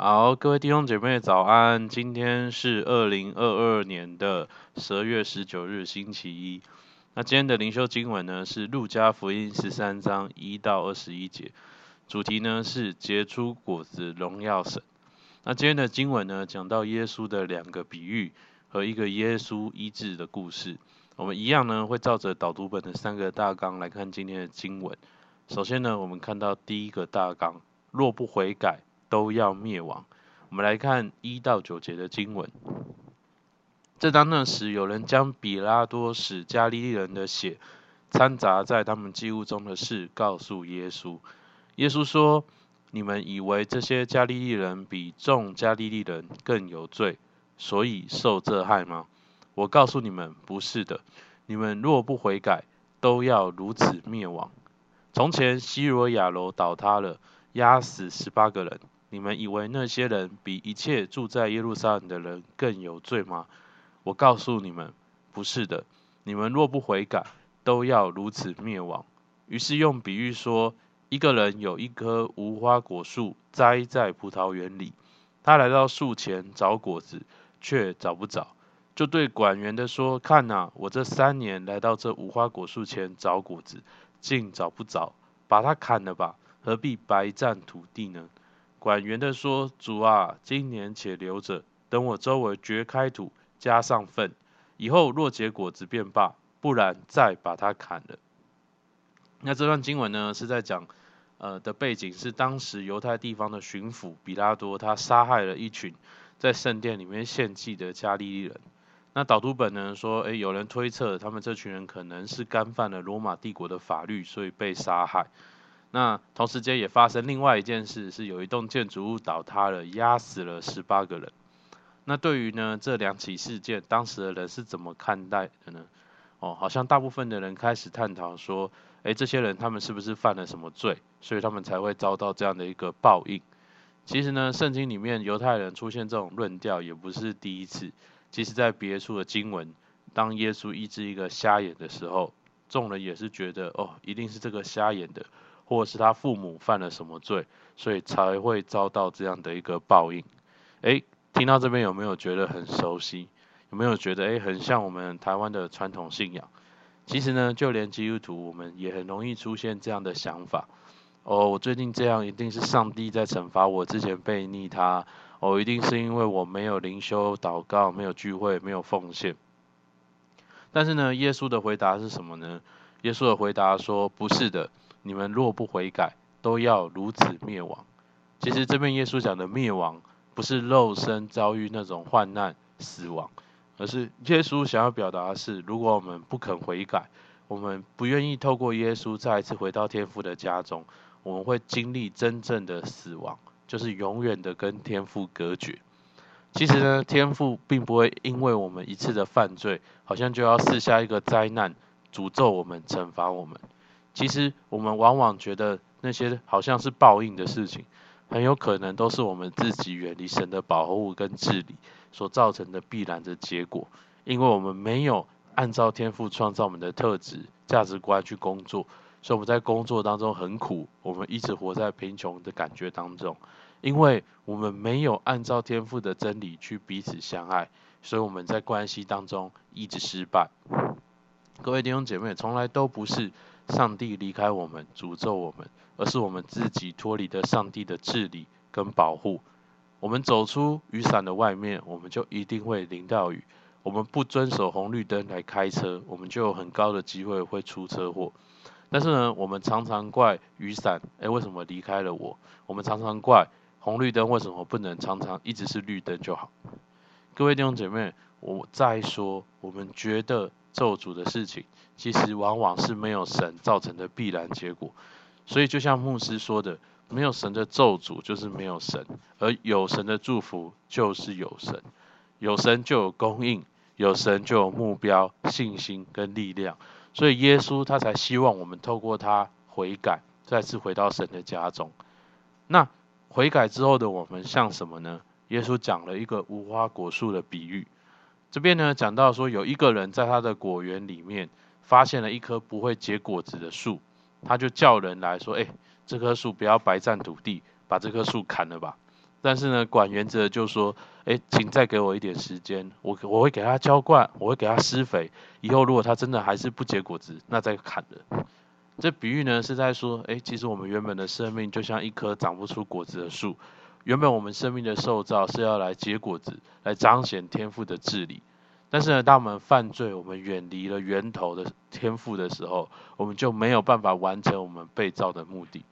好，各位弟兄姐妹早安。今天是二零二二年的十二月十九日，星期一。那今天的灵修经文呢是路加福音十三章一到二十一节，主题呢是结出果子荣耀神。那今天的经文呢讲到耶稣的两个比喻和一个耶稣医治的故事。我们一样呢会照着导读本的三个大纲来看今天的经文。首先呢，我们看到第一个大纲，若不悔改，都要灭亡。我们来看一到九节的经文。正当那时，有人将比拉多使加利利人的血掺杂在他们祭物中的事告诉耶稣。耶稣说：“你们以为这些加利利人比众加利利人更有罪，所以受这害吗？我告诉你们，不是的。你们若不悔改，都要如此灭亡。从前西罗亚楼倒塌了。”压死十八个人，你们以为那些人比一切住在耶路撒冷的人更有罪吗？我告诉你们，不是的。你们若不悔改，都要如此灭亡。于是用比喻说，一个人有一棵无花果树栽在葡萄园里，他来到树前找果子，却找不着，就对管园的说：“看哪，我这三年来到这无花果树前找果子，竟找不着，把它砍了吧。”何必白占土地呢？管园的说：“主啊，今年且留着，等我周围掘开土，加上粪，以后若结果子便罢，不然再把它砍了。”那这段经文呢，是在讲，呃的背景是当时犹太地方的巡抚比拉多，他杀害了一群在圣殿里面献祭的加利利人。那导读本呢说，诶，有人推测他们这群人可能是干犯了罗马帝国的法律，所以被杀害。那同时间也发生另外一件事，是有一栋建筑物倒塌了，压死了十八个人。那对于呢这两起事件，当时的人是怎么看待的呢？哦，好像大部分的人开始探讨说，诶，这些人他们是不是犯了什么罪，所以他们才会遭到这样的一个报应？其实呢，圣经里面犹太人出现这种论调也不是第一次。其实，在别处的经文，当耶稣医治一个瞎眼的时候，众人也是觉得，哦，一定是这个瞎眼的。或者是他父母犯了什么罪，所以才会遭到这样的一个报应。诶，听到这边有没有觉得很熟悉？有没有觉得诶，很像我们台湾的传统信仰？其实呢，就连基督徒我们也很容易出现这样的想法。哦，我最近这样一定是上帝在惩罚我之前悖逆他。哦，一定是因为我没有灵修、祷告、没有聚会、没有奉献。但是呢，耶稣的回答是什么呢？耶稣的回答说：不是的。你们若不悔改，都要如此灭亡。其实这边耶稣讲的灭亡，不是肉身遭遇那种患难死亡，而是耶稣想要表达的是，如果我们不肯悔改，我们不愿意透过耶稣再一次回到天父的家中，我们会经历真正的死亡，就是永远的跟天父隔绝。其实呢，天父并不会因为我们一次的犯罪，好像就要赐下一个灾难，诅咒我们，惩罚我们。其实我们往往觉得那些好像是报应的事情，很有可能都是我们自己远离神的保护跟治理所造成的必然的结果。因为我们没有按照天赋创造我们的特质、价值观去工作，所以我们在工作当中很苦，我们一直活在贫穷的感觉当中。因为我们没有按照天赋的真理去彼此相爱，所以我们在关系当中一直失败。各位弟兄姐妹，从来都不是。上帝离开我们，诅咒我们，而是我们自己脱离了上帝的治理跟保护。我们走出雨伞的外面，我们就一定会淋到雨。我们不遵守红绿灯来开车，我们就有很高的机会会出车祸。但是呢，我们常常怪雨伞，诶，为什么离开了我？我们常常怪红绿灯，为什么不能常常一直是绿灯就好？各位弟兄姐妹，我再说，我们觉得。咒诅的事情，其实往往是没有神造成的必然结果。所以就像牧师说的，没有神的咒诅就是没有神，而有神的祝福就是有神。有神就有供应，有神就有目标、信心跟力量。所以耶稣他才希望我们透过他悔改，再次回到神的家中。那悔改之后的我们像什么呢？耶稣讲了一个无花果树的比喻。这边呢，讲到说，有一个人在他的果园里面发现了一棵不会结果子的树，他就叫人来说：“哎，这棵树不要白占土地，把这棵树砍了吧。”但是呢，管园子就说：“哎，请再给我一点时间，我我会给他浇灌，我会给他施肥。以后如果他真的还是不结果子，那再砍了。”这比喻呢是在说：哎，其实我们原本的生命就像一棵长不出果子的树，原本我们生命的受造是要来结果子，来彰显天赋的治理。但是呢，当我们犯罪，我们远离了源头的天赋的时候，我们就没有办法完成我们被造的目的。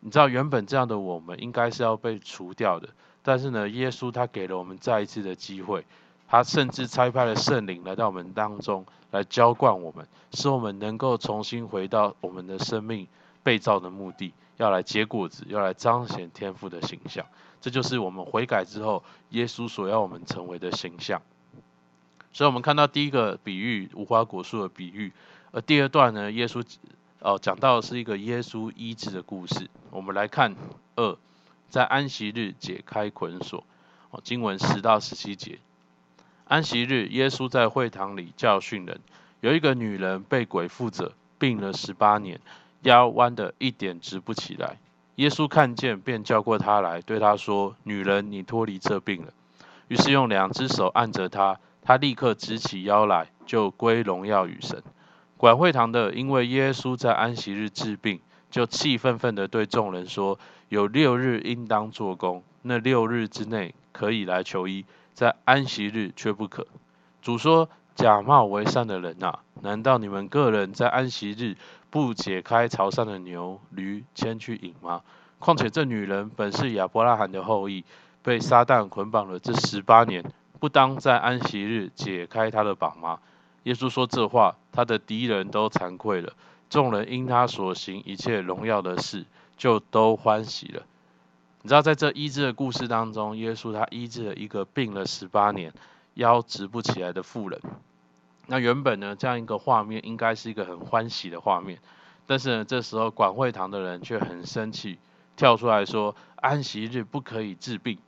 你知道，原本这样的我们应该是要被除掉的，但是呢，耶稣他给了我们再一次的机会，他甚至差派了圣灵来到我们当中，来浇灌我们，使我们能够重新回到我们的生命被造的目的，要来结果子，要来彰显天赋的形象。这就是我们悔改之后，耶稣所要我们成为的形象。所以，我们看到第一个比喻无花果树的比喻，而第二段呢，耶稣哦讲到的是一个耶稣医治的故事。我们来看二，在安息日解开捆锁。哦，经文十到十七节。安息日，耶稣在会堂里教训人，有一个女人被鬼附着，病了十八年，腰弯得一点直不起来。耶稣看见，便叫过他来，对他说：“女人，你脱离这病了。”于是用两只手按着他。他立刻直起腰来，就归荣耀与神。管会堂的因为耶稣在安息日治病，就气愤愤地对众人说：“有六日应当做工，那六日之内可以来求医，在安息日却不可。”主说：“假冒为善的人呐，难道你们个人在安息日不解开朝上的牛驴牵去饮吗？况且这女人本是亚伯拉罕的后裔，被撒旦捆绑了这十八年。”不当在安息日解开她的绑吗？耶稣说这话，他的敌人都惭愧了。众人因他所行一切荣耀的事，就都欢喜了。你知道，在这医治的故事当中，耶稣他医治了一个病了十八年、腰直不起来的妇人。那原本呢，这样一个画面应该是一个很欢喜的画面，但是呢，这时候管会堂的人却很生气，跳出来说：安息日不可以治病。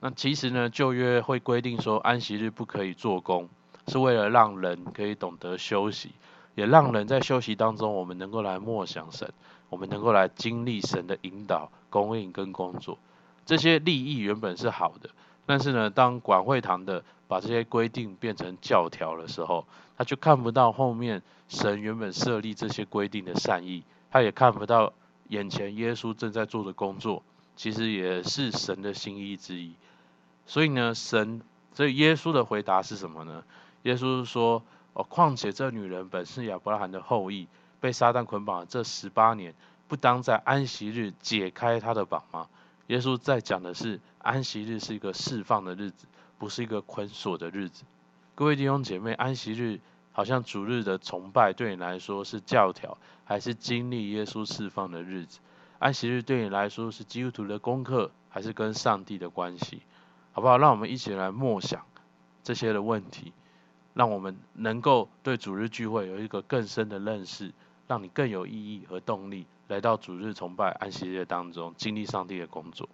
那其实呢，旧约会规定说安息日不可以做工，是为了让人可以懂得休息，也让人在休息当中，我们能够来默想神，我们能够来经历神的引导、供应跟工作。这些利益原本是好的，但是呢，当管会堂的把这些规定变成教条的时候，他就看不到后面神原本设立这些规定的善意，他也看不到眼前耶稣正在做的工作，其实也是神的心意之一。所以呢，神，所以耶稣的回答是什么呢？耶稣说：“哦，况且这女人本是亚伯拉罕的后裔，被撒旦捆绑这十八年，不当在安息日解开她的绑吗？”耶稣在讲的是安息日是一个释放的日子，不是一个捆锁的日子。各位弟兄姐妹，安息日好像主日的崇拜对你来说是教条，还是经历耶稣释放的日子？安息日对你来说是基督徒的功课，还是跟上帝的关系？好不好？让我们一起来默想这些的问题，让我们能够对主日聚会有一个更深的认识，让你更有意义和动力来到主日崇拜安息日当中，经历上帝的工作。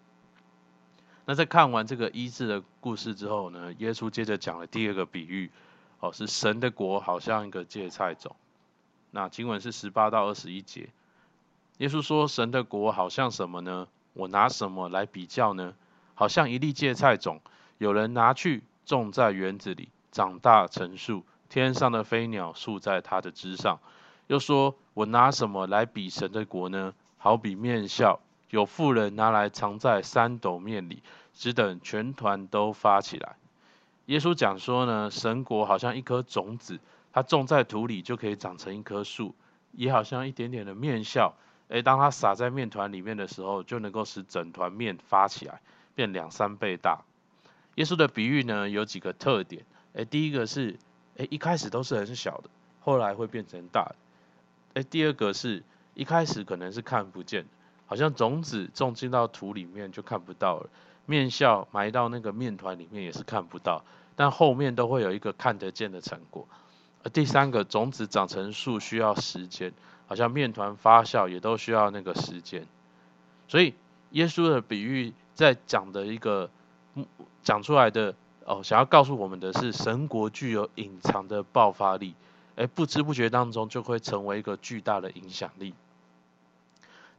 那在看完这个医治的故事之后呢，耶稣接着讲了第二个比喻，哦，是神的国好像一个芥菜种。那经文是十八到二十一节，耶稣说：“神的国好像什么呢？我拿什么来比较呢？”好像一粒芥菜种，有人拿去种在园子里，长大成树，天上的飞鸟宿在它的枝上。又说：“我拿什么来比神的国呢？好比面酵，有妇人拿来藏在三斗面里，只等全团都发起来。”耶稣讲说呢，神国好像一颗种子，它种在土里就可以长成一棵树，也好像一点点的面酵，诶，当它撒在面团里面的时候，就能够使整团面发起来。变两三倍大。耶稣的比喻呢，有几个特点。诶，第一个是，诶，一开始都是很小的，后来会变成大的。诶，第二个是一开始可能是看不见，好像种子种进到土里面就看不到了，面酵埋到那个面团里面也是看不到，但后面都会有一个看得见的成果。而第三个，种子长成树需要时间，好像面团发酵也都需要那个时间。所以耶稣的比喻。在讲的一个讲出来的哦，想要告诉我们的是，神国具有隐藏的爆发力，而，不知不觉当中就会成为一个巨大的影响力。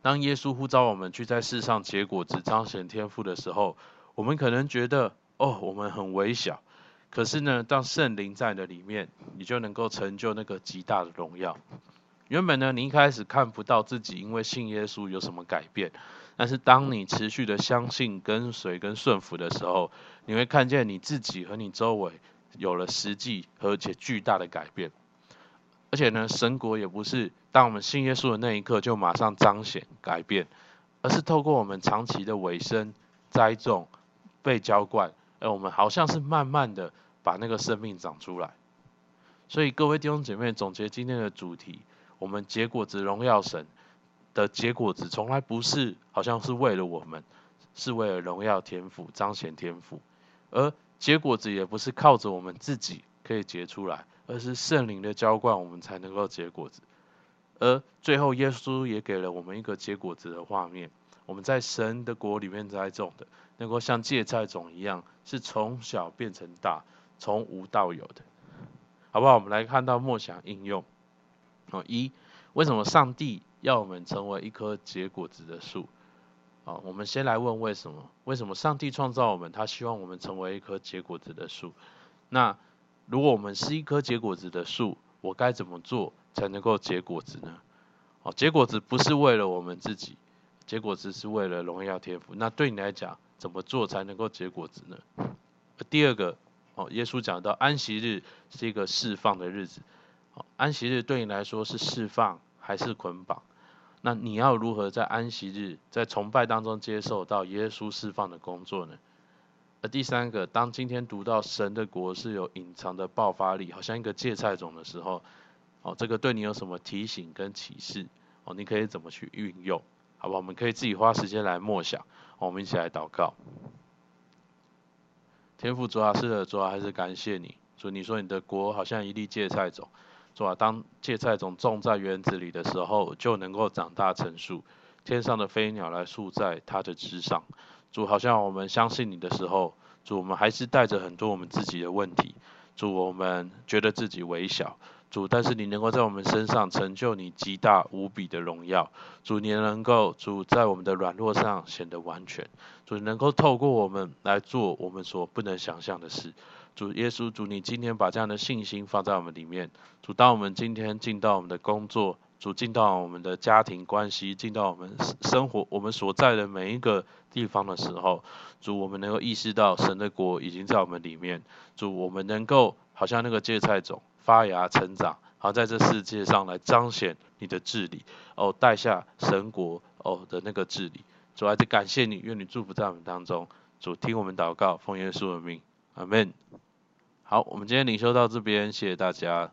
当耶稣呼召我们去在世上结果子彰显天赋的时候，我们可能觉得哦，我们很微小，可是呢，当圣灵在的里面，你就能够成就那个极大的荣耀。原本呢，你一开始看不到自己因为信耶稣有什么改变，但是当你持续的相信、跟随、跟顺服的时候，你会看见你自己和你周围有了实际而且巨大的改变。而且呢，神国也不是当我们信耶稣的那一刻就马上彰显改变，而是透过我们长期的委身、栽种、被浇灌，而我们好像是慢慢的把那个生命长出来。所以各位弟兄姐妹，总结今天的主题。我们结果子荣耀神的结果子，从来不是好像是为了我们，是为了荣耀天赋、彰显天赋。而结果子也不是靠着我们自己可以结出来，而是圣灵的浇灌，我们才能够结果子。而最后，耶稣也给了我们一个结果子的画面：我们在神的国里面栽种的，能够像芥菜种一样，是从小变成大，从无到有的，好不好？我们来看到默想应用。哦，一，为什么上帝要我们成为一棵结果子的树？哦，我们先来问为什么？为什么上帝创造我们，他希望我们成为一棵结果子的树？那如果我们是一棵结果子的树，我该怎么做才能够结果子呢？哦，结果子不是为了我们自己，结果子是为了荣耀天父。那对你来讲，怎么做才能够结果子呢？第二个，哦，耶稣讲到安息日是一个释放的日子。哦安息日对你来说是释放还是捆绑？那你要如何在安息日在崇拜当中接受到耶稣释放的工作呢？而第三个，当今天读到神的国是有隐藏的爆发力，好像一个芥菜种的时候，哦，这个对你有什么提醒跟启示？哦，你可以怎么去运用？好吧，我们可以自己花时间来默想。我们一起来祷告。天父主啊，是的，主啊，还是感谢你。主，你说你的国好像一粒芥菜种。是吧？当芥菜种种在园子里的时候，就能够长大成树，天上的飞鸟来宿在它的枝上。主，好像我们相信你的时候，主，我们还是带着很多我们自己的问题。主，我们觉得自己微小。主，但是你能够在我们身上成就你极大无比的荣耀。主，你能够主在我们的软弱上显得完全。主，能够透过我们来做我们所不能想象的事。主耶稣，主你今天把这样的信心放在我们里面。主，当我们今天进到我们的工作，主进到我们的家庭关系，进到我们生活，我们所在的每一个地方的时候，主我们能够意识到神的国已经在我们里面。主，我们能够好像那个芥菜种发芽成长，好在这世界上来彰显你的治理哦，带下神国哦的那个治理。主，还是感谢你，愿你祝福在我们当中。主，听我们祷告，奉耶稣的名，阿门。好，我们今天领修到这边，谢谢大家。